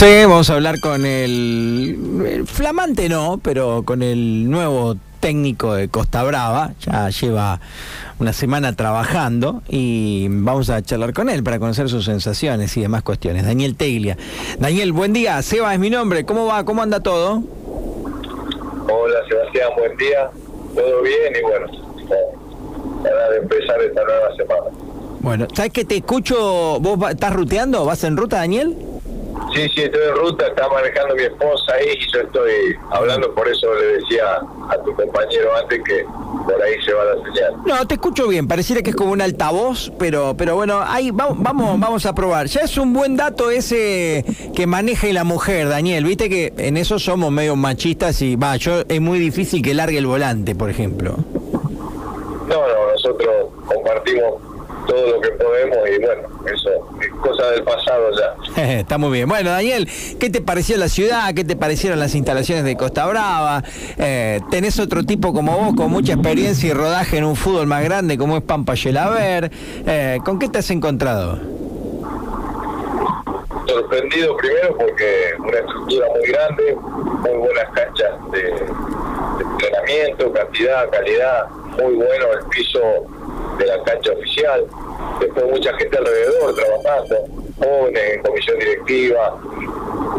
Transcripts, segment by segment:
11. Vamos a hablar con el, el flamante, no, pero con el nuevo técnico de Costa Brava. Ya lleva una semana trabajando y vamos a charlar con él para conocer sus sensaciones y demás cuestiones. Daniel Teglia. Daniel, buen día. Seba es mi nombre. ¿Cómo va? ¿Cómo anda todo? Hola Sebastián, buen día. Todo bien y bueno, para de empezar esta nueva semana. Bueno, ¿sabes que te escucho? ¿Vos estás ruteando? ¿Vas en ruta, Daniel? Sí, sí, estoy en ruta, está manejando mi esposa ahí y yo estoy hablando, por eso le decía a tu compañero antes que por ahí se va la señal. No, te escucho bien, pareciera que es como un altavoz, pero, pero bueno, ahí va- vamos, vamos a probar. Ya es un buen dato ese que maneja la mujer, Daniel. Viste que en eso somos medio machistas y va, yo es muy difícil que largue el volante, por ejemplo. No, no, nosotros compartimos todo lo que podemos y bueno, eso es cosa del pasado ya. Está muy bien. Bueno, Daniel, ¿qué te pareció la ciudad? ¿Qué te parecieron las instalaciones de Costa Brava? Eh, tenés otro tipo como vos, con mucha experiencia y rodaje en un fútbol más grande como es Pampa Yelaber. Eh, ¿Con qué te has encontrado? sorprendido primero porque una estructura muy grande, muy buenas canchas de, de entrenamiento, cantidad, calidad, muy bueno el piso de la cancha oficial, después mucha gente alrededor trabajando, jóvenes en comisión directiva,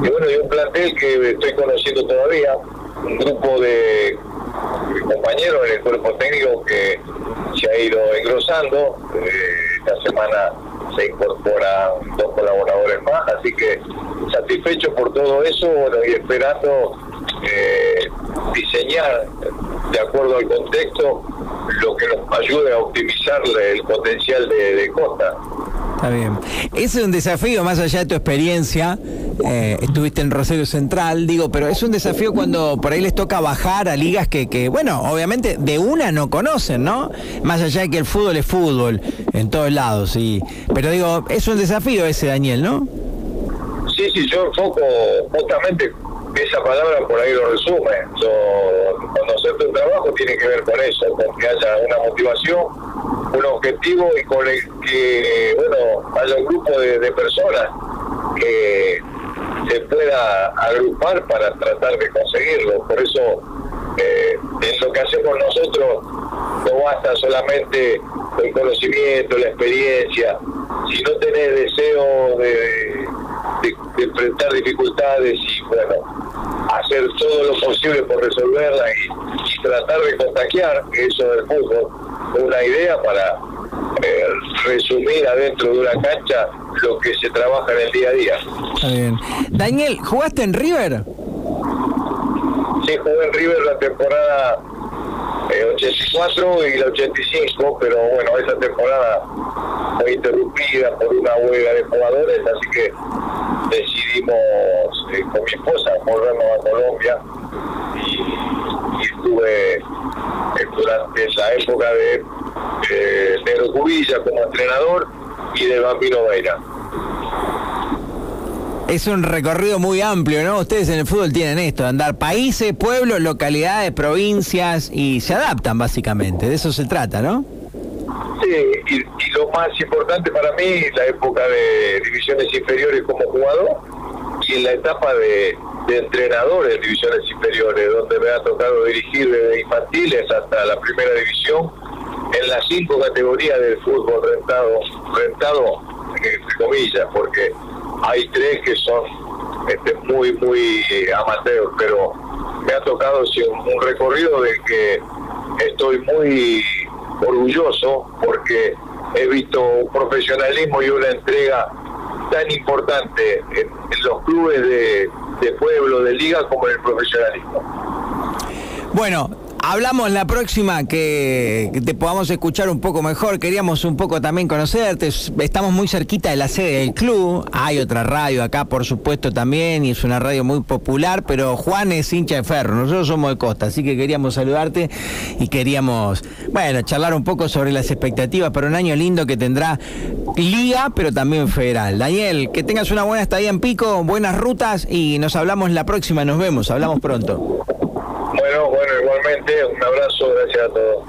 y bueno, y un plantel que estoy conociendo todavía, un grupo de compañeros en el cuerpo técnico que se ha ido engrosando, eh, esta semana se incorporan dos colaboradores más, así que satisfecho por todo eso y esperando eh, diseñar de acuerdo al contexto lo que nos ayude a optimizar el potencial de, de Costa. Está bien. Ese es un desafío, más allá de tu experiencia. eh, estuviste en Rosario Central, digo, pero es un desafío cuando por ahí les toca bajar a ligas que, que, bueno, obviamente de una no conocen, ¿no? Más allá de que el fútbol es fútbol en todos lados, sí. Pero digo, es un desafío ese, Daniel, ¿no? Sí, sí, yo enfoco justamente esa palabra por ahí lo resume. Yo, conocer tu trabajo tiene que ver con eso, con que haya una motivación, un objetivo y con el que, bueno, haya un grupo de, de personas que se pueda agrupar para tratar de conseguirlo. Por eso, eh, en lo que hacemos nosotros, no basta solamente el conocimiento, la experiencia, si no tenés deseo de, de- de enfrentar dificultades y, bueno, hacer todo lo posible por resolverla y, y tratar de contagiar, eso del fútbol, una idea para eh, resumir adentro de una cancha lo que se trabaja en el día a día. Está bien. Daniel, ¿jugaste en River? Sí, jugué en River la temporada eh, 84 y la 85, pero bueno, esa temporada fue interrumpida por una huelga de jugadores, así que decidimos eh, con mi esposa volvernos a Colombia y, estuve eh, durante esa época de eh, Negro Cubilla como entrenador y de Bambino Veira. Es un recorrido muy amplio, ¿no? Ustedes en el fútbol tienen esto, de andar países, pueblos, localidades, provincias y se adaptan básicamente, de eso se trata, ¿no? Y, lo más importante para mí la época de divisiones inferiores como jugador y en la etapa de, de entrenador en divisiones inferiores, donde me ha tocado dirigir desde infantiles hasta la primera división en las cinco categorías del fútbol rentado, rentado entre comillas, porque hay tres que son este, muy, muy amateurs, pero me ha tocado un, un recorrido del que estoy muy orgulloso porque he visto un profesionalismo y una entrega tan importante en, los clubes de, de pueblo, de liga, como en el profesionalismo. Bueno, hablamos la próxima que, te podamos escuchar un poco mejor. Queríamos un poco también conocerte. Es- Estamos muy cerquita de la sede del club. Hay otra radio acá, por supuesto, también, y es una radio muy popular, pero Juan es hincha de ferro. Nosotros somos de costa, así que queríamos saludarte y queríamos, bueno, charlar un poco sobre las expectativas para un año lindo que tendrá Liga, pero también federal. Daniel, que tengas una buena estadía en Pico, buenas rutas y nos hablamos la próxima. Nos vemos, hablamos pronto. Bueno, bueno, igualmente, un abrazo, gracias a todos.